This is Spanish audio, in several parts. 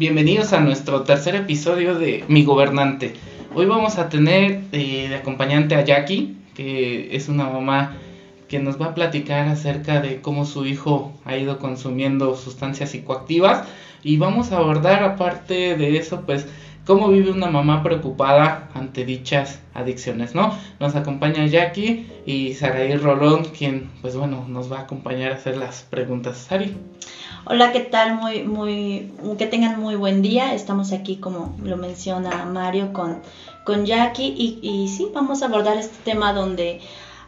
Bienvenidos a nuestro tercer episodio de Mi Gobernante. Hoy vamos a tener eh, de acompañante a Jackie, que es una mamá que nos va a platicar acerca de cómo su hijo ha ido consumiendo sustancias psicoactivas y vamos a abordar aparte de eso pues cómo vive una mamá preocupada ante dichas adicciones, ¿no? Nos acompaña Jackie y Saraí Rolón, quien pues bueno nos va a acompañar a hacer las preguntas. Sari. Hola, ¿qué tal? Muy, muy, que tengan muy buen día. Estamos aquí, como lo menciona Mario, con, con Jackie y, y sí, vamos a abordar este tema donde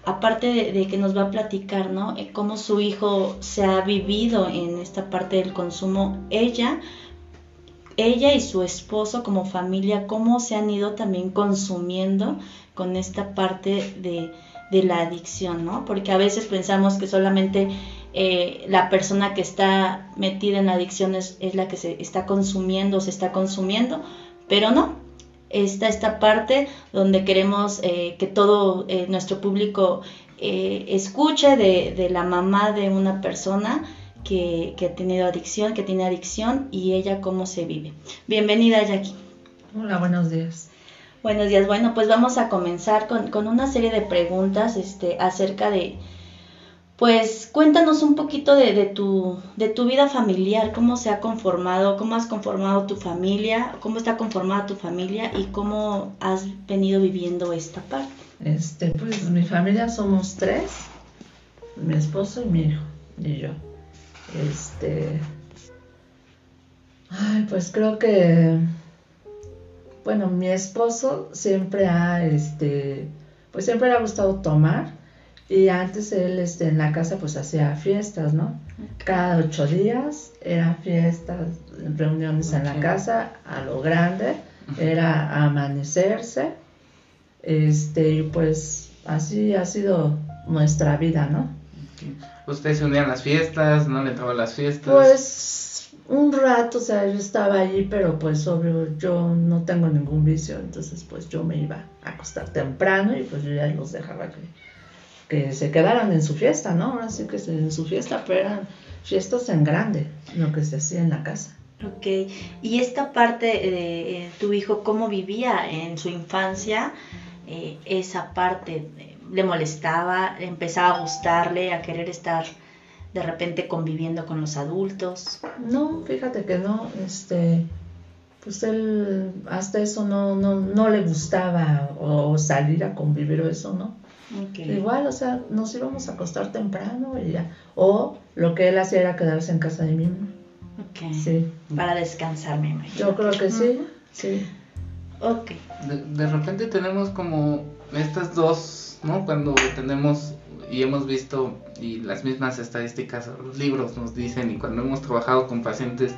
aparte de, que nos va a platicar, ¿no? Eh, cómo su hijo se ha vivido en esta parte del consumo, ella, ella y su esposo como familia, cómo se han ido también consumiendo con esta parte de, de la adicción, ¿no? Porque a veces pensamos que solamente eh, la persona que está metida en adicciones es la que se está consumiendo, se está consumiendo, pero no, está esta parte donde queremos eh, que todo eh, nuestro público eh, escuche de, la mamá de una persona que, ha tenido adicción, que tiene adicción y ella cómo se vive. Bienvenida Jackie. Hola, buenos días. Buenos días. Bueno, pues vamos a comenzar con, con una serie de preguntas este, acerca de, pues cuéntanos un poquito de, tu, de tu vida familiar, cómo se ha conformado, cómo has conformado tu familia, cómo está conformada tu familia y cómo has venido viviendo esta parte. Este, pues mi familia somos tres, mi esposo y mi hijo y yo. Este, ay, pues creo que, bueno, mi esposo siempre ha, este, pues siempre le ha gustado tomar y antes él este, en la casa pues hacía fiestas, ¿no? Cada ocho días eran fiestas, reuniones en la casa a lo grande, era amanecerse, este, y pues así ha sido nuestra vida, ¿no? ¿Ustedes se unían a las fiestas? ¿No le entraban las fiestas? Pues un rato, o sea, yo estaba allí, pero pues obvio yo no tengo ningún vicio, entonces pues yo me iba a acostar temprano y pues yo ya los dejaba que que se quedaran en su fiesta, ¿no? Ahora sí que en su fiesta, pero eran fiestas en grande, lo que se hacía en la casa. Ok, y esta parte de eh, tu hijo, ¿cómo vivía en su infancia? Eh, esa parte, eh, ¿le molestaba? ¿Empezaba a gustarle, a querer estar de repente conviviendo con los adultos? No, fíjate que no, este, pues él hasta eso no, no, no le gustaba o salir a convivir o eso, ¿no? Igual, o sea, nos íbamos a acostar temprano y ya. O lo que él hacía era quedarse en casa de mi mamá. Ok. Sí. Para descansar, mi mamá. Yo creo que sí, sí. Ok. De, repente tenemos como estas dos, ¿no? Cuando tenemos y hemos visto y las mismas estadísticas, los libros nos dicen y cuando hemos trabajado con pacientes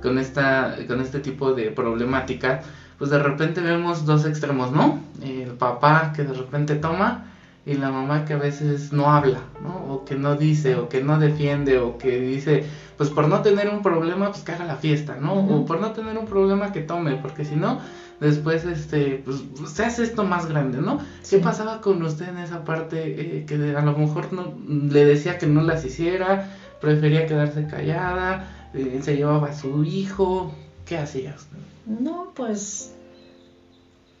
con esta con este tipo de problemática, pues de repente vemos dos extremos, ¿no? El papá que de repente toma y la mamá que a veces no habla, ¿no? O que no dice, o que no defiende, o que dice, pues por no tener un problema, pues que haga la fiesta, ¿no? O por no tener un problema que tome, porque si no, después, este, pues se hace esto más grande, ¿no? ¿Qué pasaba con usted en esa parte eh, que a lo mejor no, le decía que no las hiciera, prefería quedarse callada, eh, se llevaba a su hijo, ¿qué hacía usted? No, pues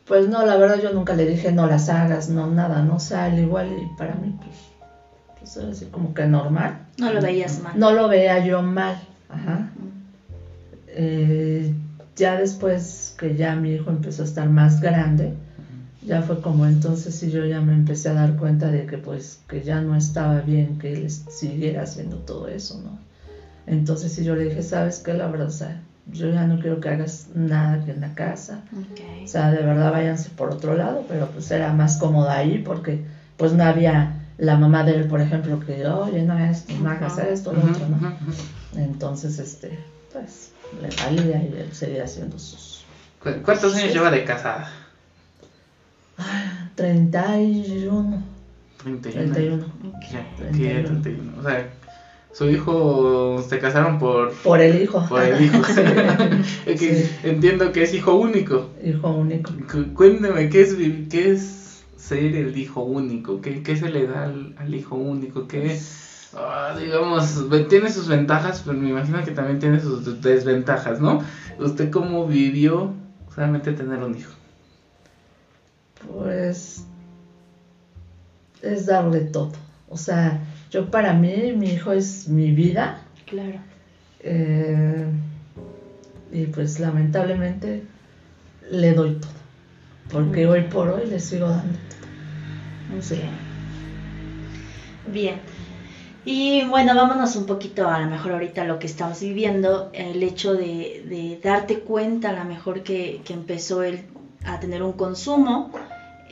pues no, la verdad yo nunca le dije no las hagas, no nada, no sale igual y para mí pues, pues era así como que normal. No lo veías mal. No lo veía yo mal, ajá. Eh, ya después que ya mi hijo empezó a estar más grande, ya fue como entonces sí yo ya me empecé a dar cuenta de que pues que ya no estaba bien que él siguiera haciendo todo eso, ¿no? Entonces sí yo le dije, ¿sabes qué? La verdad, o sea, yo ya no quiero que hagas nada aquí en la casa. O sea, de verdad váyanse por otro lado, pero pues era más cómoda ahí porque pues no había la mamá de él, por ejemplo, que, oye, no, esto, no hagas esto, lo otro, ¿no? Entonces, este, pues, le valía y él seguía haciendo sus... ¿Cuántos años lleva de casada? 31. 31. 31. Okay. 31. O sea, su hijo se casaron por por el hijo. por el hijo entiendo que es hijo único. Hijo único. Cuénteme qué es qué es ser el hijo único qué, qué se le da al, hijo único qué ah, digamos, tiene sus ventajas, pero me imagino que también tiene sus desventajas, ¿no? ¿Usted cómo vivió solamente tener un hijo? Pues es darle todo. O sea, yo para mí, mi hijo es mi vida. Claro. Eh, y pues lamentablemente le doy todo. Porque hoy por hoy le sigo dando todo. Sí. Bien. Y bueno, vámonos un poquito a lo mejor ahorita lo que estamos viviendo, el hecho de, darte cuenta a lo mejor que, empezó él a tener un consumo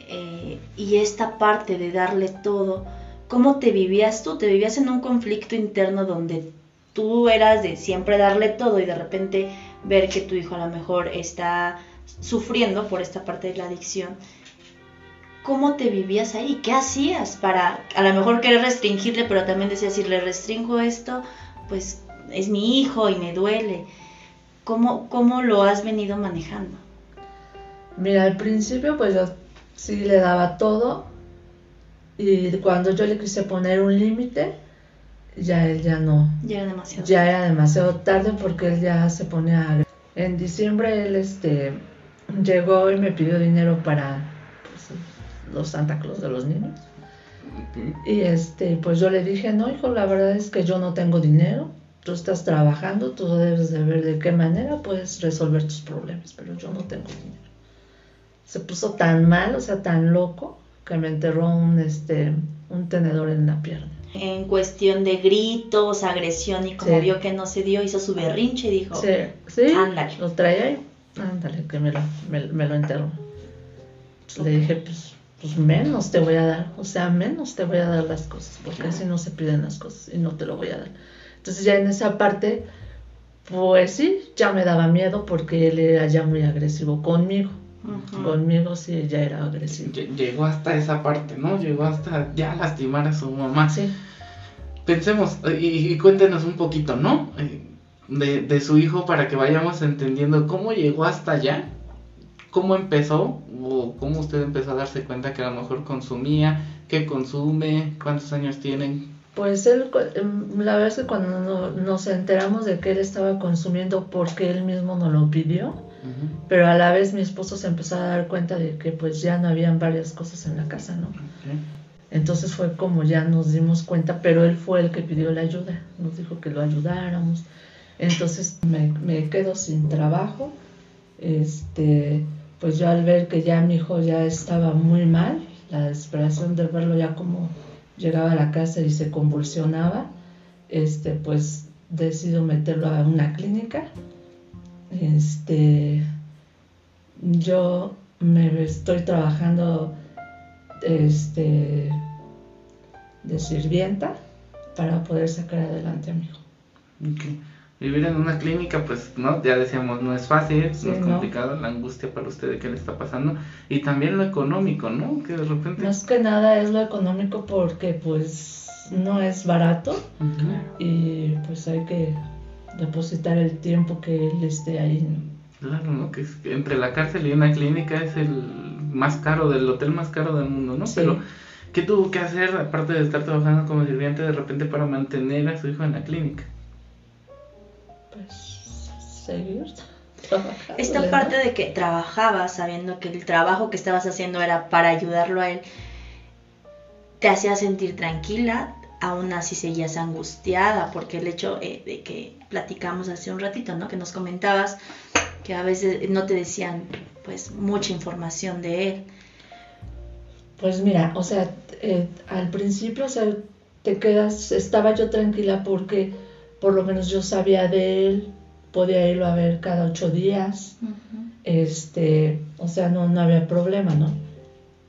eh, y esta parte de darle todo, ¿cómo te vivías tú? ¿Te vivías en un conflicto interno donde tú eras de siempre darle todo y de repente ver que tu hijo a lo mejor está sufriendo por esta parte de la adicción? cómo te vivías ahí, qué hacías para a lo mejor querer restringirle, pero también decías, si le restringo esto, pues es mi hijo y me duele. ¿Cómo, cómo lo has venido manejando? Mira, al principio pues yo sí le daba todo y cuando yo le quise poner un límite, ya él ya no. Ya era demasiado. Ya era demasiado tarde porque él ya se ponía... En diciembre él este, llegó y me pidió dinero para los Santa Claus de los niños. Y este, pues yo le dije, no, hijo, la verdad es que yo no tengo dinero, tú estás trabajando, tú debes de ver de qué manera puedes resolver tus problemas, pero yo no tengo dinero. Se puso tan mal, o sea, tan loco, que me enterró un, este, un tenedor en la pierna. En cuestión de gritos, agresión, y como vio que no se dio, hizo su berrinche y dijo, sí, sí, ándale. Lo traía ahí, ándale, que me lo, me, lo enterró. Le dije, pues pues menos te voy a dar, o sea, menos te voy a dar las cosas, porque así no se piden las cosas y no te lo voy a dar. Entonces ya en esa parte, pues sí, ya me daba miedo porque él era ya muy agresivo conmigo. Conmigo sí, ya era agresivo. Llegó hasta esa parte, ¿no? Llegó hasta ya lastimar a su mamá. Sí. Pensemos y, cuéntenos un poquito, ¿no? Eh, de, de su hijo para que vayamos entendiendo cómo llegó hasta allá cómo empezó o cómo usted empezó a darse cuenta que a lo mejor consumía, qué consume, cuántos años tienen. Pues él, em, la verdad es que cuando nos enteramos de que él estaba consumiendo porque él mismo nos lo pidió, pero a la vez mi esposo se empezó a dar cuenta de que pues ya no habían varias cosas en la casa, ¿no? Entonces fue como ya nos dimos cuenta, pero él fue el que pidió la ayuda, nos dijo que lo ayudáramos. Entonces me, me quedo sin trabajo, este, pues yo al ver que ya mi hijo ya estaba muy mal, la desesperación de verlo ya como llegaba a la casa y se convulsionaba, este, pues decido meterlo a una clínica. Este, yo me estoy trabajando este, de sirvienta para poder sacar adelante a mi hijo vivir en una clínica, pues, ¿no? Ya decíamos, no es fácil, no es complicado, la angustia para usted de qué le está pasando. Y también lo económico, ¿no? Que de repente... Más que nada es lo económico porque, pues, no es barato y, pues, hay que depositar el tiempo que él esté ahí, Claro, ¿no? Que, entre la cárcel y una clínica es el más caro, del hotel más caro del mundo, ¿no? Pero, ¿qué tuvo que hacer, aparte de estar trabajando como sirviente, de repente para mantener a su hijo en la clínica? pues seguir Esta parte de que trabajabas sabiendo que el trabajo que estabas haciendo era para ayudarlo a él, te hacía sentir tranquila, aún así seguías angustiada, porque el hecho eh, de que platicamos hace un ratito, ¿no? Que nos comentabas que a veces no te decían pues mucha información de él. Pues mira, o sea, eh, al principio, o sea, te quedas, estaba yo tranquila porque por lo menos yo sabía de él, podía irlo a ver cada ocho días, este, o sea, no, no había problema, ¿no?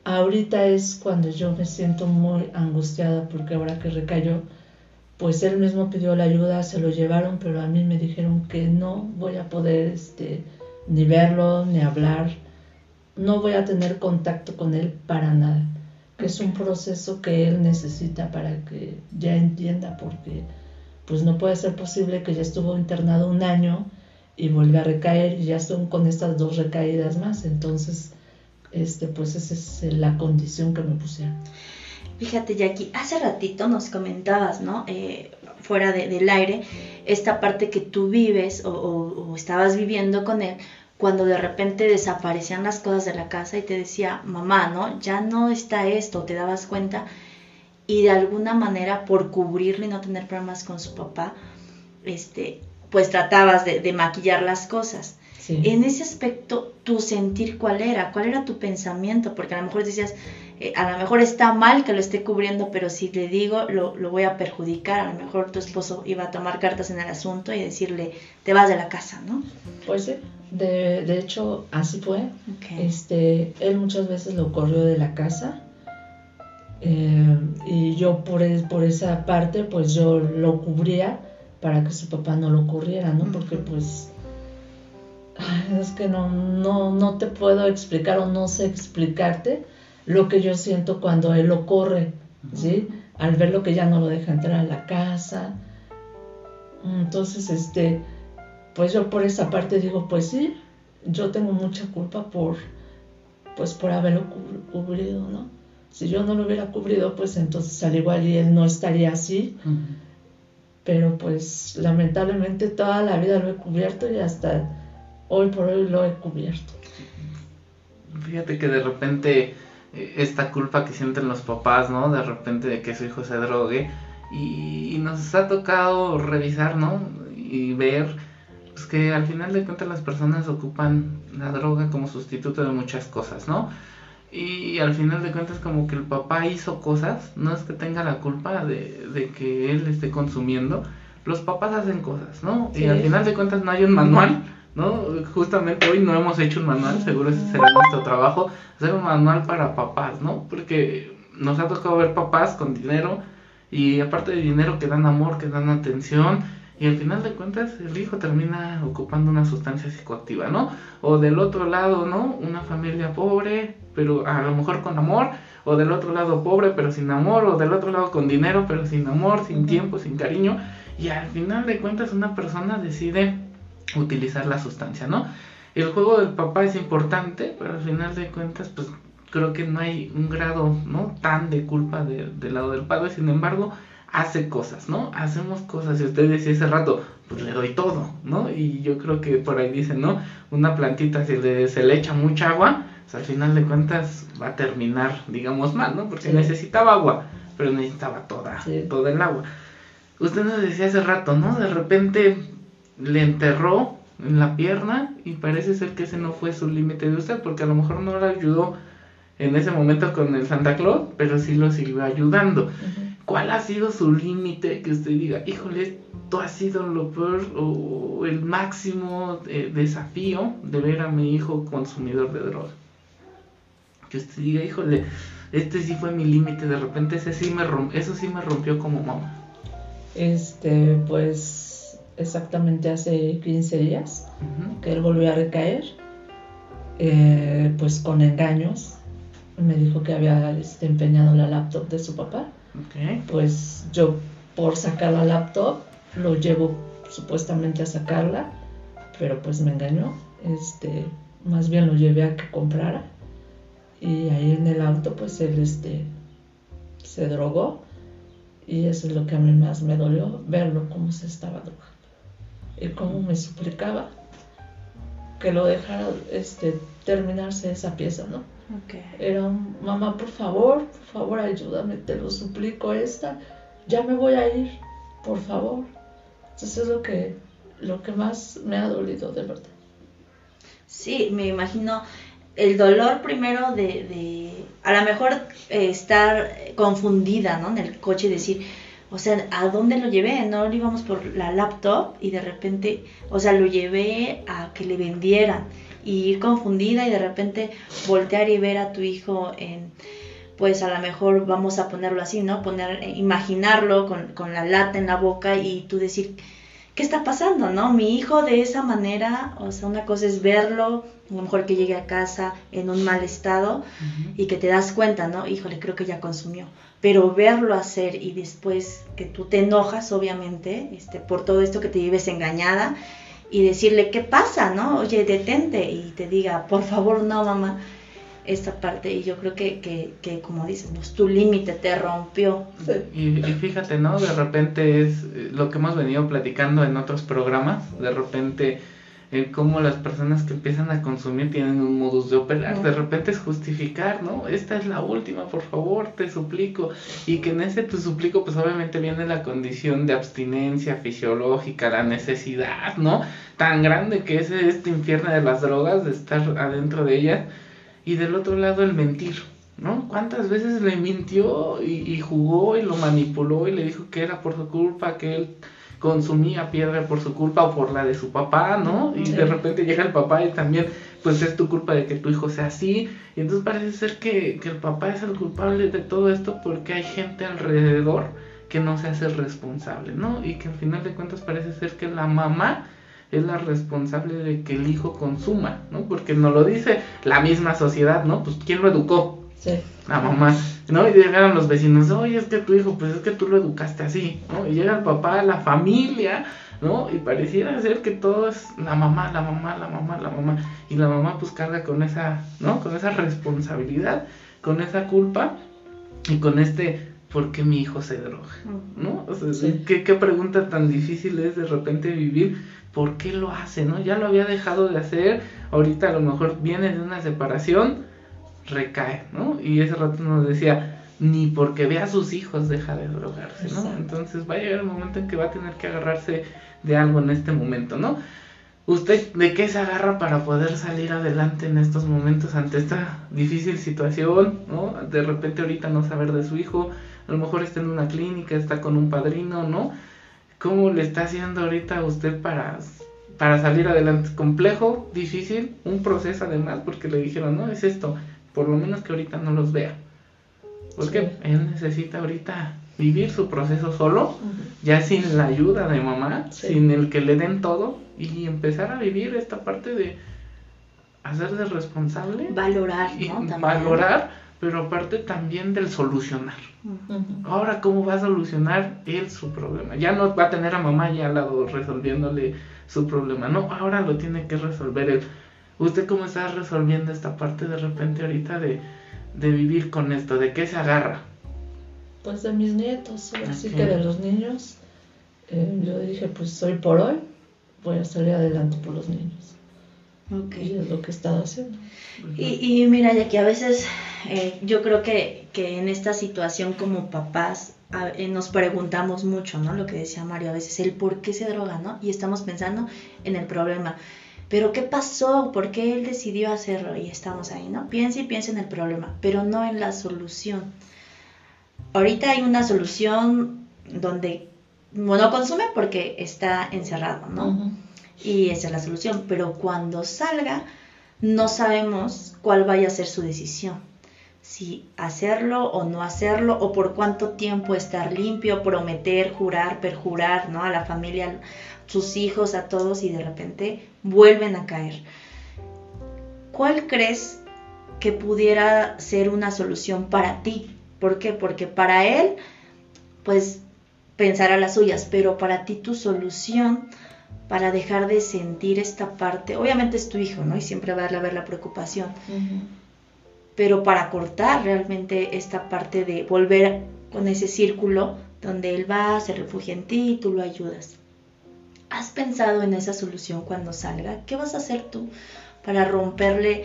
Ahorita es cuando yo me siento muy angustiada porque ahora que recayó, pues él mismo pidió la ayuda, se lo llevaron, pero a mí me dijeron que no voy a poder este, ni verlo, ni hablar, no voy a tener contacto con él para nada, que es un proceso que él necesita para que ya entienda porque pues no puede ser posible que ya estuvo internado un año y vuelve a recaer y ya son con estas dos recaídas más. Entonces, este, pues esa es la condición que me pusieron. Fíjate, Jackie, hace ratito nos comentabas, ¿no? Eh, fuera del aire, esta parte que tú vives o, estabas viviendo con él, cuando de repente desaparecían las cosas de la casa y te decía, mamá, ¿no? Ya no está esto, te dabas cuenta y de alguna manera por cubrirle y no tener problemas con su papá, este, pues tratabas de, maquillar las cosas. En ese aspecto, tu sentir cuál era, cuál era tu pensamiento, porque a lo mejor decías, eh, a lo mejor está mal que lo esté cubriendo, pero si le digo, lo, lo, voy a perjudicar, a lo mejor tu esposo iba a tomar cartas en el asunto y decirle, te vas de la casa, ¿no? Pues sí, de, de hecho así fue. Este, él muchas veces lo corrió de la casa. Eh, y yo por, por esa parte, pues yo lo cubría para que su papá no lo corriera, ¿no? Porque pues es que no, no, no te puedo explicar o no sé explicarte lo que yo siento cuando él lo corre, ¿sí? Al ver lo que ya no lo deja entrar a la casa. Entonces, este, pues yo por esa parte digo, pues sí, yo tengo mucha culpa por, pues por haberlo cubrido, ¿no? Si yo no lo hubiera cubrido, pues entonces al igual y él no estaría así pero pues lamentablemente toda la vida lo he cubierto y hasta hoy por hoy lo he cubierto. Fíjate que de repente eh, esta culpa que sienten los papás, ¿no? De repente de que su hijo se drogue y, nos ha tocado revisar, ¿no? Y ver pues, que al final de cuentas las personas ocupan la droga como sustituto de muchas cosas, ¿no? Y al final de cuentas como que el papá hizo cosas, no es que tenga la culpa de, de que él esté consumiendo, los papás hacen cosas, ¿no? Y al final de cuentas no hay un manual, ¿no? Justamente hoy no hemos hecho un manual, seguro ese será nuestro trabajo, hacer un manual para papás, ¿no? Porque nos ha tocado ver papás con dinero y aparte de dinero que dan amor, que dan atención, y al final de cuentas el hijo termina ocupando una sustancia psicoactiva, ¿no? O del otro lado, ¿no? Una familia pobre, pero a lo mejor con amor, o del otro lado pobre pero sin amor, o del otro lado con dinero pero sin amor, sin tiempo, sin cariño, y al final de cuentas una persona decide utilizar la sustancia, ¿no? El juego del papá es importante, pero al final de cuentas pues creo que no hay un grado, ¿no? Tan de culpa del lado del padre, sin embargo, hace cosas, ¿no? Hacemos cosas. Y usted decía hace rato, pues le doy todo, ¿no? Y yo creo que por ahí dicen, ¿no? Una plantita, si le, se le echa mucha agua, pues al final de cuentas va a terminar, digamos, mal, ¿no? Porque necesitaba agua, pero necesitaba toda, toda el agua. Usted nos decía hace rato, ¿no? De repente le enterró en la pierna y parece ser que ese no fue su límite de usted, porque a lo mejor no le ayudó en ese momento con el Santa Claus, pero sí lo siguió ayudando. ¿Cuál ha sido su límite que usted diga, híjole, esto ha sido lo peor o el máximo eh, desafío de ver a mi hijo consumidor de droga? Que usted diga, híjole, este sí fue mi límite, de repente ese sí me eso sí me rompió como mamá. Este, pues exactamente hace 15 días que él volvió a recaer, eh, pues con engaños. Me dijo que había este, empeñado la laptop de su papá. Pues yo por sacar la laptop lo llevo supuestamente a sacarla, pero pues me engañó. Este, más bien lo llevé a que comprara. Y ahí en el auto pues él este se drogó. Y eso es lo que a mí más me dolió verlo cómo se estaba drogando y cómo me suplicaba que lo dejara este terminarse esa pieza, ¿no? Era, mamá, por favor, por favor, ayúdame, te lo suplico esta, ya me voy a ir, por favor. Entonces es lo que, lo que más me ha dolido, de verdad. Sí, me imagino el dolor primero de, de a lo mejor eh, estar confundida, ¿no? En el coche y decir, o sea, ¿a dónde lo llevé? No lo íbamos por la laptop y de repente, o sea, lo llevé a que le vendieran y ir confundida y de repente voltear y ver a tu hijo en pues a lo mejor vamos a ponerlo así, ¿no? Poner, eh, imaginarlo con, con, la lata en la boca y tú decir, ¿qué está pasando, no? Mi hijo de esa manera, o sea, una cosa es verlo, a lo mejor que llegue a casa en un mal estado y que te das cuenta, ¿no? Híjole, creo que ya consumió. Pero verlo hacer y después que tú te enojas, obviamente, este, por todo esto que te vives engañada y decirle, ¿qué pasa, no? Oye, detente y te diga, por favor, no, mamá. esta parte y yo creo que, que, que como dices, pues, tu límite te rompió. Y, y, fíjate, ¿no? De repente es eh, lo que hemos venido platicando en otros programas, de repente el cómo las personas que empiezan a consumir tienen un modus de operar. De repente es justificar, ¿no? Esta es la última, por favor, te suplico. Y que en ese te suplico, pues obviamente viene la condición de abstinencia fisiológica, la necesidad, ¿no? Tan grande que es este infierno de las drogas, de estar adentro de ellas. Y del otro lado el mentir, ¿no? ¿Cuántas veces le mintió y, y jugó y lo manipuló y le dijo que era por su culpa, que él consumía piedra por su culpa o por la de su papá, ¿no? Y de repente llega el papá y también, pues es tu culpa de que tu hijo sea así. Y entonces parece ser que, que el papá es el culpable de todo esto porque hay gente alrededor que no se hace responsable, ¿no? Y que al final de cuentas parece ser que la mamá es la responsable de que el hijo consuma, ¿no? Porque nos lo dice la misma sociedad, ¿no? Pues ¿quién lo educó? Sí. La mamá, ¿no? Y llegaron los vecinos, oye, es que tu hijo, pues es que tú lo educaste así, ¿no? Y llega el papá, la familia, ¿no? Y pareciera ser que todo es la mamá, la mamá, la mamá, la mamá. Y la mamá pues carga con esa, ¿no? Con esa responsabilidad, con esa culpa y con este, ¿por qué mi hijo se droga? ¿No? O sea, Sí. ¿qué, qué pregunta tan difícil es de repente vivir, ¿por qué lo hace? ¿No? Ya lo había dejado de hacer, ahorita a lo mejor viene de una separación, recae, ¿no? Y ese rato nos decía, ni porque vea a sus hijos deja de drogarse, ¿no? Exacto. Entonces va a llegar el momento en que va a tener que agarrarse de algo en este momento, ¿no? ¿Usted de qué se agarra para poder salir adelante en estos momentos ante esta difícil situación, ¿no? De repente ahorita no saber de su hijo, a lo mejor está en una clínica, está con un padrino, ¿no? ¿Cómo le está haciendo ahorita a usted para, para salir adelante? ¿Complejo? ¿Difícil? ¿Un proceso además? Porque le dijeron, no, es esto, por lo menos que ahorita no los vea. Porque Sí. él necesita ahorita vivir su proceso solo, ya sin la ayuda de mamá, Sí. sin el que le den todo y empezar a vivir esta parte de hacerse responsable Valorar, y ¿no? Valorar, pero aparte también del solucionar. Ahora, ¿cómo va a solucionar él su problema? Ya no va a tener a mamá ya al lado resolviéndole su problema, no, ahora lo tiene que resolver él. ¿Usted cómo está resolviendo esta parte de repente ahorita de, de vivir con esto? ¿De qué se agarra? Pues de mis nietos, ahora sí Ok. que de los niños. eh, yo dije, pues hoy por hoy voy a salir adelante por los niños. Ok. Y es lo que he estado haciendo. Y, y mira, ya que a veces eh, yo creo que, que en esta situación como papás a- eh, nos preguntamos mucho, ¿no? Lo que decía Mario, a veces el por qué se droga, ¿no? Y estamos pensando en el problema. Pero ¿qué pasó? ¿Por qué él decidió hacerlo? Y estamos ahí, ¿no? Piensa y piensa en el problema, pero no en la solución. Ahorita hay una solución donde no consume porque está encerrado, ¿no? Y esa es la solución. Pero cuando salga, no sabemos cuál vaya a ser su decisión. Si hacerlo o no hacerlo, o por cuánto tiempo estar limpio, prometer, jurar, perjurar, ¿no? A la familia, sus hijos, a todos, y de repente vuelven a caer. ¿Cuál crees que pudiera ser una solución para ti? ¿Por qué? Porque para él, pues pensará las suyas, pero para ti tu solución para dejar de sentir esta parte, obviamente es tu hijo, ¿no? Y siempre va a haber la preocupación, pero para cortar realmente esta parte de volver con ese círculo donde él va, se refugia en ti y tú lo ayudas. ¿Has pensado en esa solución cuando salga? ¿Qué vas a hacer tú para romperle,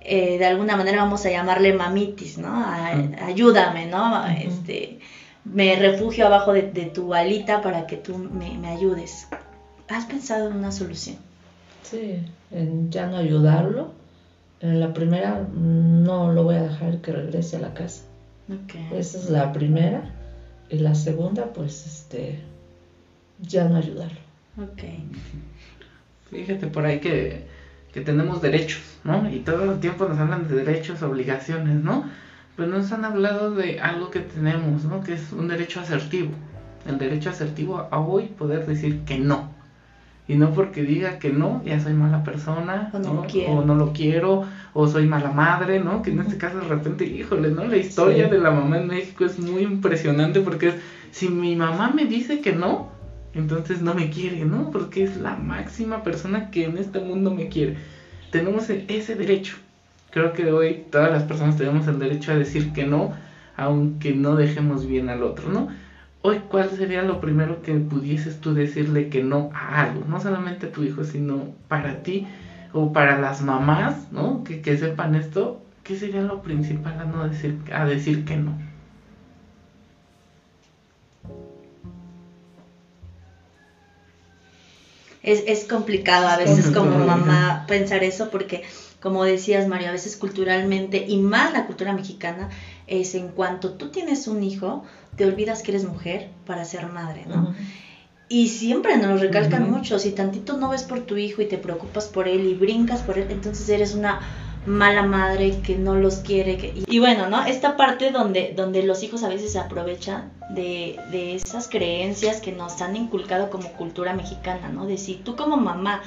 eh, de alguna manera vamos a llamarle mamitis, ¿no? A- ayúdame, ¿no? Este, me refugio abajo de, de tu alita para que tú me, me ayudes. ¿Has pensado en una solución? Sí, en ya no ayudarlo. En la primera mm, no lo voy a dejar que regrese a la casa. Ok. Esa es la primera. Y la segunda, pues, este, ya no ayudarlo. Ok. Fíjate por ahí que, que tenemos derechos, ¿no? Y todo el tiempo nos hablan de derechos, obligaciones, ¿no? Pero nos han hablado de algo que tenemos, ¿no? Que es un derecho asertivo. El derecho asertivo a hoy poder decir que no. Y no porque diga que no, ya soy mala persona, O no lo quiero. o no lo quiero, o soy mala madre, ¿no? Que en este caso de repente, híjole, ¿no? La historia Sí. de la mamá en México es muy impresionante porque es, si mi mamá me dice que no, entonces no me quiere, ¿no? Porque es la máxima persona que en este mundo me quiere. Tenemos e- ese derecho. Creo que hoy todas las personas tenemos el derecho a decir que no, aunque no dejemos bien al otro, ¿no? Hoy, ¿cuál sería lo primero que pudieses tú decirle que no a algo? No solamente a tu hijo, sino para ti o para las mamás, ¿no? Que, que sepan esto, ¿qué sería lo principal a no decir, a decir que no? Es, es complicado a veces como mamá pensar eso porque, como decías Mario, a veces culturalmente y más la cultura mexicana es en cuanto tú tienes un hijo, te olvidas que eres mujer para ser madre, ¿no? Y siempre nos lo recalcan mucho, si tantito no ves por tu hijo y te preocupas por él y brincas por él, entonces eres una mala madre que no los quiere. Que... Y bueno, ¿no? Esta parte donde, donde los hijos a veces se aprovechan de, de esas creencias que nos han inculcado como cultura mexicana, ¿no? De si tú como mamá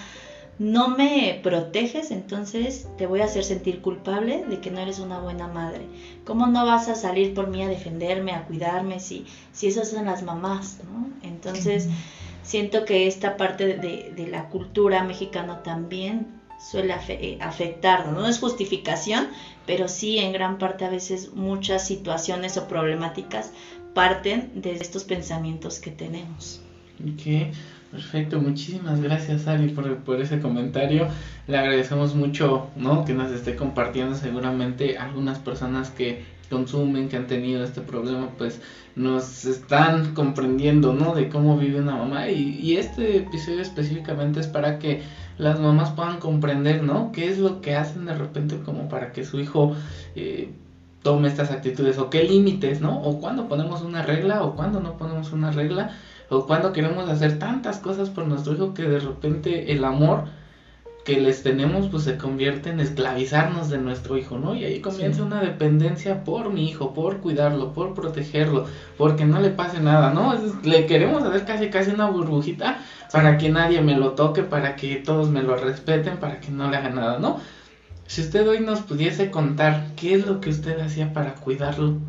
no me proteges, entonces te voy a hacer sentir culpable de que no eres una buena madre. ¿Cómo no vas a salir por mí a defenderme, a cuidarme, si, si esas son las mamás, ¿no? Entonces, siento que esta parte de, de la cultura mexicana también suele eh, afectar, ¿no? es justificación, pero sí en gran parte a veces muchas situaciones o problemáticas parten de estos pensamientos que tenemos. Perfecto. Muchísimas gracias, Ari, por, por ese comentario. Le agradecemos mucho, ¿no? Que nos esté compartiendo seguramente algunas personas que consumen, que han tenido este problema, pues nos están comprendiendo, ¿no? De cómo vive una mamá. Y, este episodio específicamente es para que las mamás puedan comprender, ¿no? ¿Qué es lo que hacen de repente como para que su hijo eh, tome estas actitudes? ¿O qué límites, ¿no? ¿O cuándo ponemos una regla o cuándo no ponemos una regla? ¿O cuándo queremos hacer tantas cosas por nuestro hijo que de repente el amor que les tenemos pues se convierte en esclavizarnos de nuestro hijo, ¿no? Y ahí comienza una dependencia por mi hijo, por cuidarlo, por protegerlo, porque no le pase nada, ¿no? le queremos hacer casi casi una burbujita para que nadie me lo toque, para que todos me lo respeten, para que no le haga nada, ¿no? Si usted hoy nos pudiese contar qué es lo que usted hacía para cuidarlo,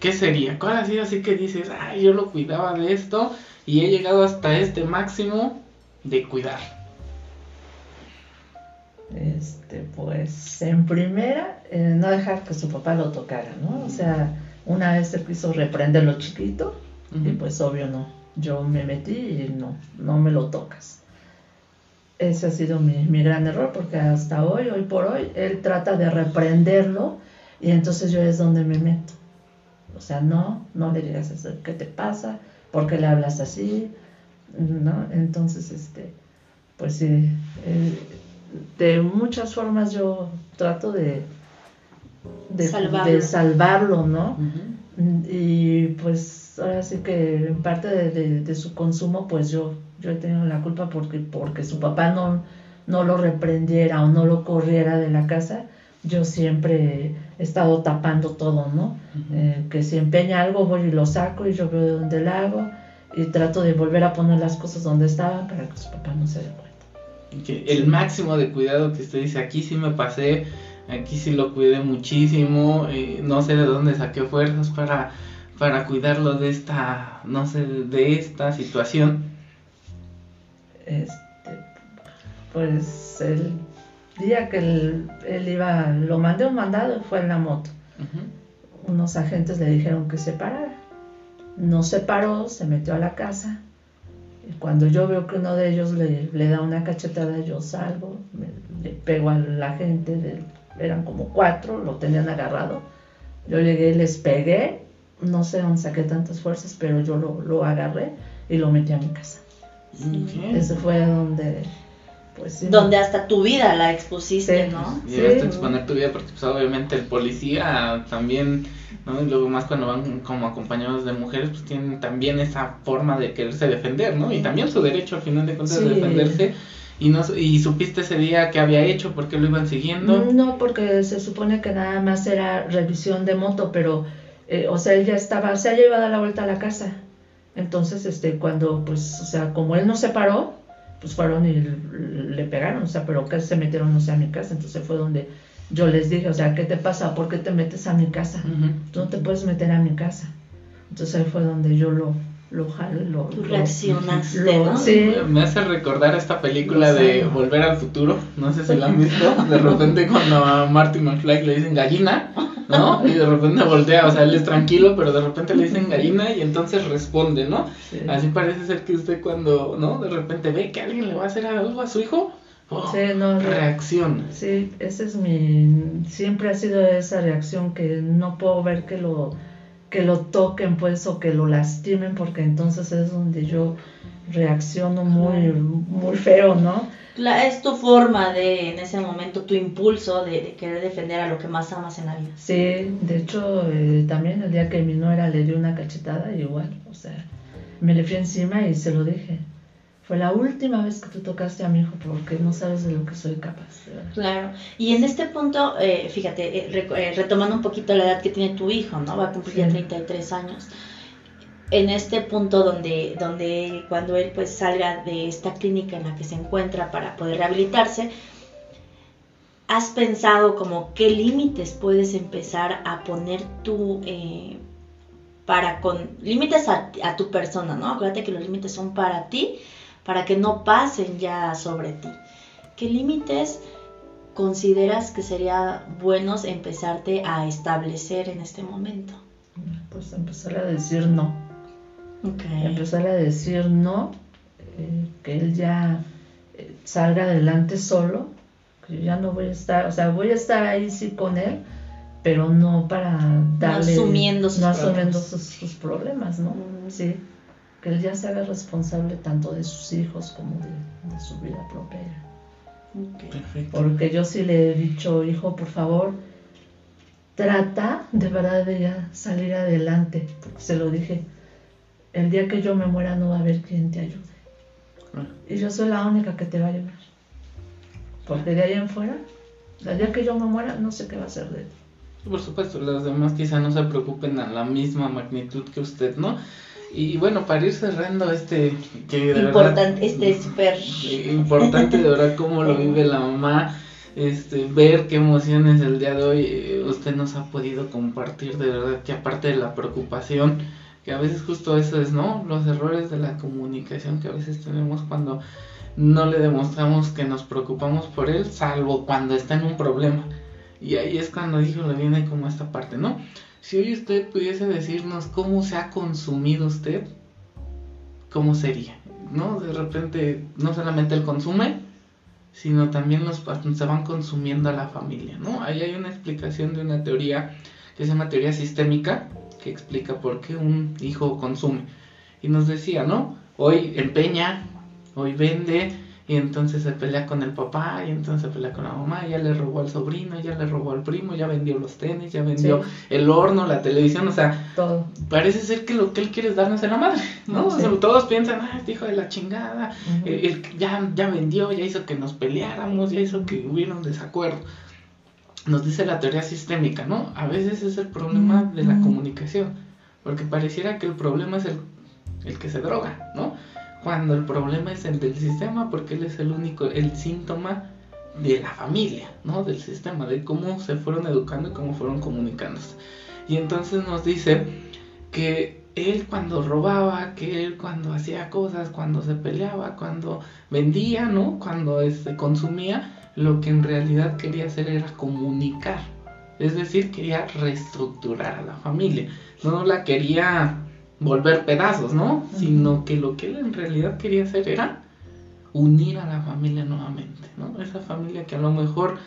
¿qué sería? ¿Cuál ha sido así que dices, ay, yo lo cuidaba de esto y he llegado hasta este máximo de cuidar? Este, pues en primera, eh, no dejar que su papá lo tocara, ¿no? O sea, una vez se quiso reprenderlo chiquito y pues obvio no. Yo me metí y no, no me lo tocas. Ese ha sido mi, mi gran error porque hasta hoy, hoy por hoy, él trata de reprenderlo y entonces yo es donde me meto. O sea, no, no le digas eso, ¿qué te pasa? ¿Por qué le hablas así? ¿No? Entonces, este, pues sí, eh, de muchas formas yo trato de, de, salvarlo. ¿no? Y pues ahora sí que en parte de, su consumo, pues yo, yo he tenido la culpa porque, porque su papá no, no lo reprendiera o no lo corriera de la casa. Yo siempre estado tapando todo, ¿no? Eh, que si empeña algo voy y lo saco y yo veo de dónde lo hago y trato de volver a poner las cosas donde estaban para que su papá no se dé cuenta el máximo de cuidado que usted dice, aquí sí me pasé, aquí sí lo cuidé muchísimo, eh, no sé de dónde saqué fuerzas para, para cuidarlo de esta, no sé, de esta situación. Este, pues el día que él, iba, lo mandé un mandado fue en la moto. Unos agentes le dijeron que se parara. No se paró, se metió a la casa cuando yo veo que uno de ellos le, le da una cachetada, yo salgo, le pego a la gente, eran como cuatro, lo tenían agarrado. Yo llegué, les pegué, no sé dónde saqué tantas fuerzas, pero yo lo, lo agarré y lo metí a mi casa. Ese fue donde pues donde hasta tu vida la expusiste, ¿no? Llegaste a exponer tu vida porque pues, obviamente el policía también, ¿no? Y luego más cuando van como acompañados de mujeres, pues tienen también esa forma de quererse defender, ¿no? Y también su derecho al final de cuentas de defenderse. Y, no, ¿Y supiste ese día qué había hecho? ¿Por qué lo iban siguiendo? No, porque se supone que nada más era revisión de moto, pero, eh, o sea, él ya estaba, se ha llevado la vuelta a la casa. Entonces, este, cuando, pues, o sea, como él no se paró, pues fueron y le pegaron, o sea, pero casi se metieron, no sé, a mi casa, entonces fue donde yo les dije, o sea, ¿qué te pasa? ¿Por qué te metes a mi casa? Tú no te puedes meter a mi casa. Entonces ahí fue donde yo lo, lo jalo y lo... Tú reaccionaste, lo- ¿no? Sí, Me hace recordar esta película de sé. Volver al Futuro, no sé si la han visto, de repente cuando a Marty McFly le dicen gallina, ¿no? Y de repente voltea, o sea, él es tranquilo, pero de repente le dicen gallina y entonces responde, ¿no? sí. Así parece ser que usted cuando, ¿no? De repente ve que alguien le va a hacer algo a su hijo, ¡oh! Sí, no, no. reacciona. Sí, esa es mi, siempre ha sido esa reacción que no puedo ver que lo, que lo toquen pues o que lo lastimen porque entonces es donde yo reacciono muy, muy feo, ¿no? La- es tu forma de, en ese momento, tu impulso de, de querer defender a lo que más amas en la vida. Sí, de hecho eh, también el día que mi nuera le dio una cachetada igual, o sea, me le fui encima y se lo dije. Fue la última vez que tú tocaste a mi hijo porque no sabes de lo que soy capaz. de verdad". Claro. Y en este punto, eh, fíjate, eh, eh, retomando un poquito la edad que tiene tu hijo, ¿no? Va a cumplir ya Sí. 33 años. En este punto donde, donde cuando él pues salga de esta clínica en la que se encuentra para poder rehabilitarse, ¿has pensado como qué límites puedes empezar a poner tú eh, para con límites a, a tu persona, ¿no? Acuérdate que los límites son para ti, para que no pasen ya sobre ti. ¿Qué límites consideras que sería buenos empezarte a establecer en este momento? Pues empezar a decir no. Okay. empezar a decir no, eh, que él ya eh, salga adelante solo, que yo ya no voy a estar, o sea, voy a estar ahí sí con él, pero no para darle, asumiendo sus no asumiendo problemas. sus, sus problemas, ¿no? Mm. Sí, que él ya se haga responsable tanto de sus hijos como de, de su vida propia. Ok. Perfecto. Porque yo sí le he dicho, hijo, por favor, trata de verdad de ya salir adelante, porque se lo dije, el día que yo me muera no va a haber quien te ayude. Ah, Y yo soy la única que te va a ayudar. Porque de ahí en fuera, el día que yo me muera, no sé qué va a ser de él. Por supuesto, los demás quizá no se preocupen a la misma magnitud que usted, ¿no? Y bueno, para ir cerrando este, que de verdad- Importante, este es súper... Eh, importante de verdad cómo lo vive la mamá, este, ver qué emociones el día de hoy eh, usted nos ha podido compartir, de verdad que aparte de la preocupación, que a veces justo eso es, ¿no? Los errores de la comunicación que a veces tenemos cuando no le demostramos que nos preocupamos por él, salvo cuando está en un problema. Y ahí es cuando dijo, le viene como esta parte, ¿no? Si hoy usted pudiese decirnos cómo se ha consumido usted, ¿cómo sería? ¿No? De repente, no solamente el consume, sino también los se van consumiendo a la familia, ¿no? Ahí hay una explicación de una teoría que se llama teoría sistémica, que explica por qué un hijo consume. Y nos decía, ¿no? Hoy empeña, hoy vende, y entonces se pelea con el papá, y entonces se pelea con la mamá, ya le robó al sobrino, ya le robó al primo, ya vendió los tenis, ya vendió Sí. el horno, la televisión, o sea, Todo. parece ser que lo que él quiere es darnos en la madre, ¿no? Sí. O sea, todos piensan, ah, este hijo de la chingada, Ujú. eh, él ya, ya vendió, ya hizo que nos peleáramos, ya hizo que hubiera un desacuerdo. Nos dice la teoría sistémica, ¿no? A veces es el problema de la comunicación, porque pareciera que el problema es el, el que se droga, ¿no? Cuando el problema es el del sistema, porque él es el único, el síntoma de la familia, ¿no? Del sistema, de cómo se fueron educando y cómo fueron comunicándose. Y entonces nos dice que él cuando robaba, que él cuando hacía cosas, cuando se peleaba, cuando vendía, ¿no? Cuando este, consumía, lo que en realidad quería hacer era comunicar. Es decir, quería reestructurar a la familia. No la quería volver pedazos, ¿no? Sino que lo que él en realidad quería hacer era unir a la familia nuevamente, ¿no? Esa familia que a lo mejor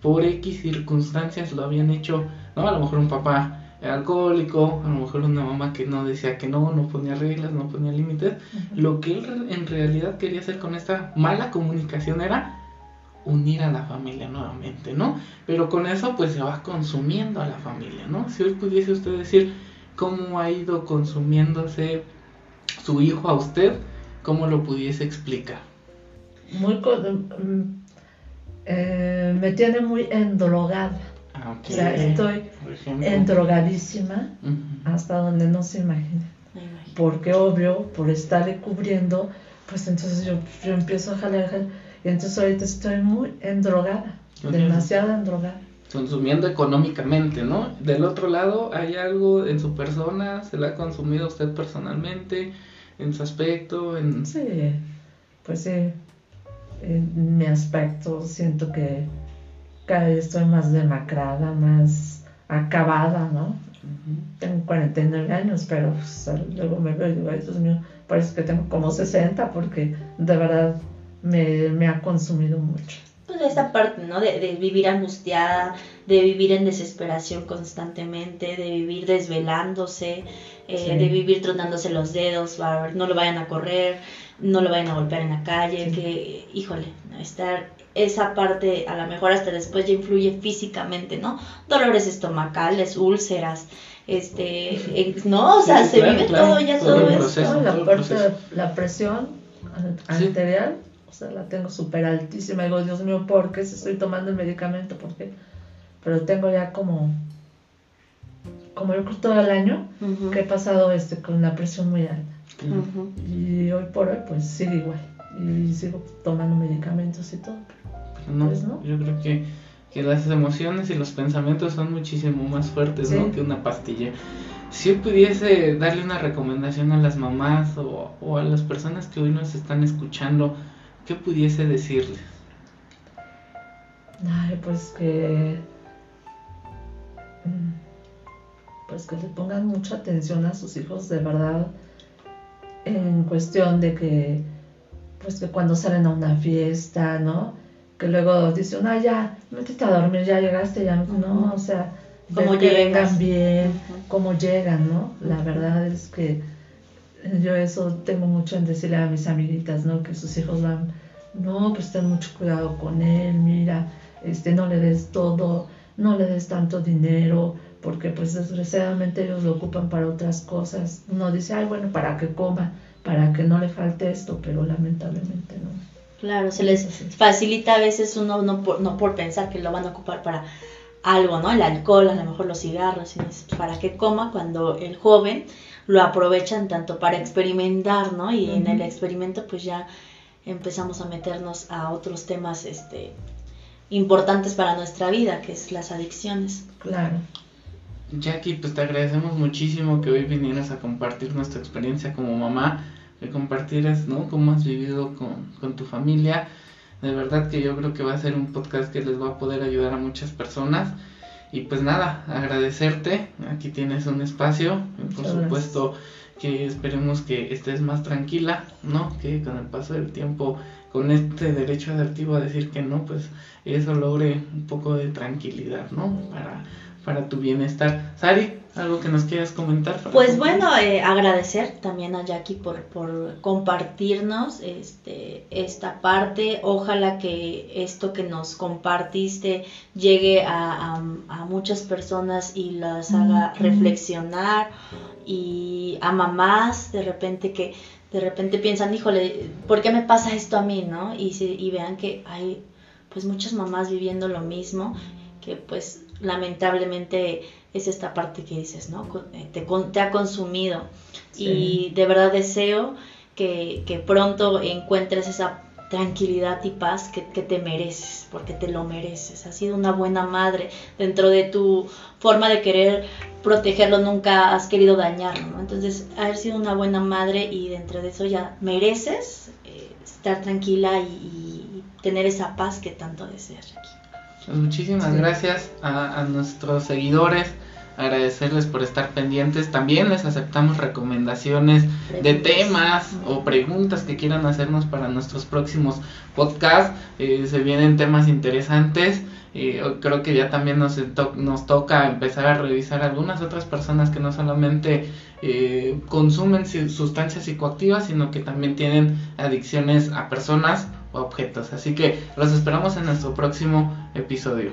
por X circunstancias lo habían hecho, ¿no? A lo mejor un papá alcohólico, a lo mejor una mamá que no decía que no, no ponía reglas, no ponía límites. Lo que él en realidad quería hacer con esta mala comunicación era unir a la familia nuevamente, ¿no? Pero con eso pues se va consumiendo a la familia, ¿no? Si hoy pudiese usted decir cómo ha ido consumiéndose su hijo a usted, ¿cómo lo pudiese explicar? Muy mm, eh, me tiene muy endrogada. Ah, ok. O sea, estoy endrogadísima hasta donde no se imagina. Porque obvio, por estarle cubriendo, pues entonces yo, yo empiezo a jalar, jalar, y entonces ahorita estoy muy endrogada, demasiado endrogada. consumiendo económicamente, ¿no? Del otro lado, ¿hay algo en su persona? ¿Se la ha consumido usted personalmente? en su aspecto, en... Sí, pues sí, en mi aspecto siento que cada vez estoy más demacrada, más acabada, ¿no? Tengo 49 años, pero pues, luego me veo y digo, ay Dios mío, parece que tengo como 60 porque de verdad me, me ha consumido mucho. Pues esa parte, ¿no? De, de, vivir angustiada, de vivir en desesperación constantemente, de vivir desvelándose, eh, de vivir tronándose los dedos, no lo vayan a correr, no lo vayan a golpear en la calle, que, híjole, estar esa parte a lo mejor hasta después ya influye físicamente, ¿no? Dolores estomacales, úlceras, este, no, o sea, se vive todo ya todo, eso. La, parte, la presión arterial, o sea, la tengo súper altísima. Digo, Dios mío, ¿por qué si estoy tomando el medicamento? ¿Por qué? Pero tengo ya como, como yo creo todo el año que he pasado este con la presión muy alta. Y hoy por hoy, pues sigo igual. Y sigo tomando medicamentos y todo. No, pues no. Yo creo que, que, las emociones y los pensamientos son muchísimo más fuertes ¿no? que una pastilla. Si yo pudiese darle una recomendación a las mamás o, o, a las personas que hoy nos están escuchando, ¿qué pudiese decirles? Ay, pues que. Mm, pues que le pongan mucha atención a sus hijos, de verdad, en cuestión de que, pues que cuando salen a una fiesta, ¿no? que luego dice, no, ya, métete a dormir, ya llegaste, ya, no, o sea, como que vengan bien, cómo llegan, ¿no? La verdad es que yo eso tengo mucho en decirle a mis amiguitas, ¿no? Que sus hijos van, no, pues ten mucho cuidado con él, mira, este, no le des todo, no le des tanto dinero, porque pues desgraciadamente ellos lo ocupan para otras cosas. Uno dice, ay, bueno, para que coma, para que no le falte esto, pero lamentablemente no. Claro, se les facilita a veces uno no por, no por pensar que lo van a ocupar para algo, ¿no? El alcohol, a lo mejor los cigarros, para que coma cuando el joven lo aprovechan tanto para experimentar, ¿no? Y en el experimento pues ya empezamos a meternos a otros temas este importantes para nuestra vida, que es las adicciones. Claro. Jackie, pues te agradecemos muchísimo que hoy vinieras a compartir nuestra experiencia como mamá que compartieras, ¿no? Cómo has vivido con, con tu familia. De verdad que yo creo que va a ser un podcast que les va a poder ayudar a muchas personas. Y pues nada, agradecerte. Aquí tienes un espacio. Por supuesto que esperemos que estés más tranquila, ¿no? Que con el paso del tiempo, con este derecho adaptivo a decir que no, pues eso logre un poco de tranquilidad, ¿no? Para, para tu bienestar. Sari, ¿Algo que nos quieras comentar? Pues bueno, eh, agradecer también a Jackie por, por compartirnos este, esta parte. Ojalá que esto que nos compartiste llegue a, a, muchas personas y las haga reflexionar. Y a mamás, de repente que de repente piensan, híjole, ¿por qué me pasa esto a mí? ¿no? Y, y vean que hay pues muchas mamás viviendo lo mismo, que pues lamentablemente es esta parte que dices, ¿no? Eh, te, te ha consumido. Y de verdad deseo que, que, pronto encuentres esa tranquilidad y paz que, que, te mereces, porque te lo mereces. Has sido una buena madre. Dentro de tu forma de querer protegerlo, nunca has querido dañarlo, ¿no? Entonces, haber sido una buena madre y dentro de eso ya mereces eh, estar tranquila y, y, tener esa paz que tanto deseas aquí. Pues muchísimas gracias a, a nuestros seguidores agradecerles por estar pendientes. También les aceptamos recomendaciones de temas o preguntas que quieran hacernos para nuestros próximos podcasts. Eh, se vienen temas interesantes. Eh, creo que ya también nos, nos toca empezar a revisar algunas otras personas que no solamente eh, consumen sustancias psicoactivas, sino que también tienen adicciones a personas objetos. Así que los esperamos en nuestro próximo episodio.